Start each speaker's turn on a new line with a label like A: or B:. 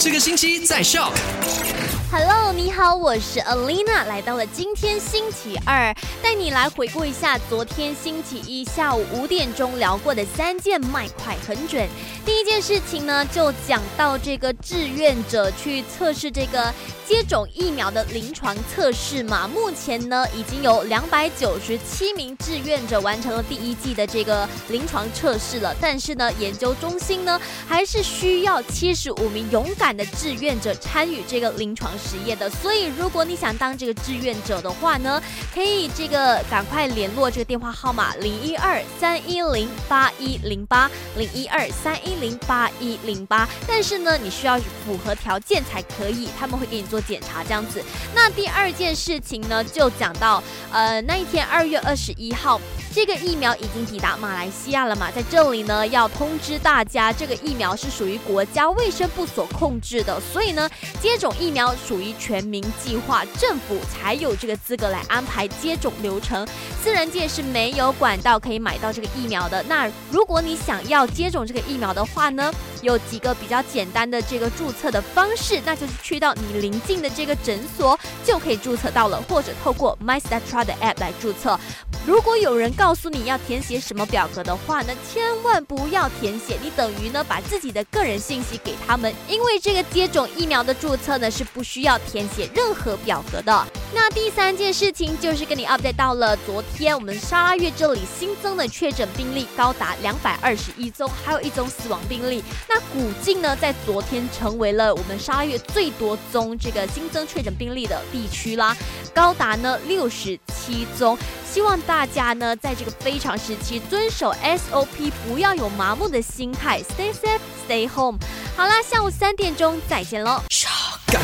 A: 这个星期在笑。
B: Hello，你好，我是 Alina，来到了今天星期二，带你来回顾一下昨天星期一下午五点钟聊过的三件卖快很准。第一件事情呢，就讲到这个志愿者去测试这个接种疫苗的临床测试嘛，目前呢已经有两百九十七名志愿者完成了第一季的这个临床测试了，但是呢，研究中心呢还是需要七十五名勇敢的志愿者参与这个临床实验的，所以如果你想当这个志愿者的话呢，可以这个赶快联络这个电话号码零一二三一零八一零八零一二三一零八一零八，但是呢，你需要符合条件才可以，他们会给你做检查这样子。那第二件事情呢，就讲到呃那一天二月二十一号。这个疫苗已经抵达马来西亚了嘛？在这里呢，要通知大家，这个疫苗是属于国家卫生部所控制的，所以呢，接种疫苗属于全民计划，政府才有这个资格来安排接种流程，私人界是没有管道可以买到这个疫苗的。那如果你想要接种这个疫苗的话呢，有几个比较简单的这个注册的方式，那就是去到你邻近的这个诊所就可以注册到了，或者透过 MyStatra 的 App 来注册。如果有人告诉你要填写什么表格的话呢，千万不要填写，你等于呢把自己的个人信息给他们，因为这个接种疫苗的注册呢是不需要填写任何表格的。那第三件事情就是跟你 update 到了昨天我们沙拉月这里新增的确诊病例高达两百二十一宗，还有一宗死亡病例。那古晋呢在昨天成为了我们沙拉月最多宗这个新增确诊病例的地区啦，高达呢六十七宗。希望大家呢，在这个非常时期遵守 SOP，不要有麻木的心态，Stay safe, stay home。好啦，下午三点钟再见喽。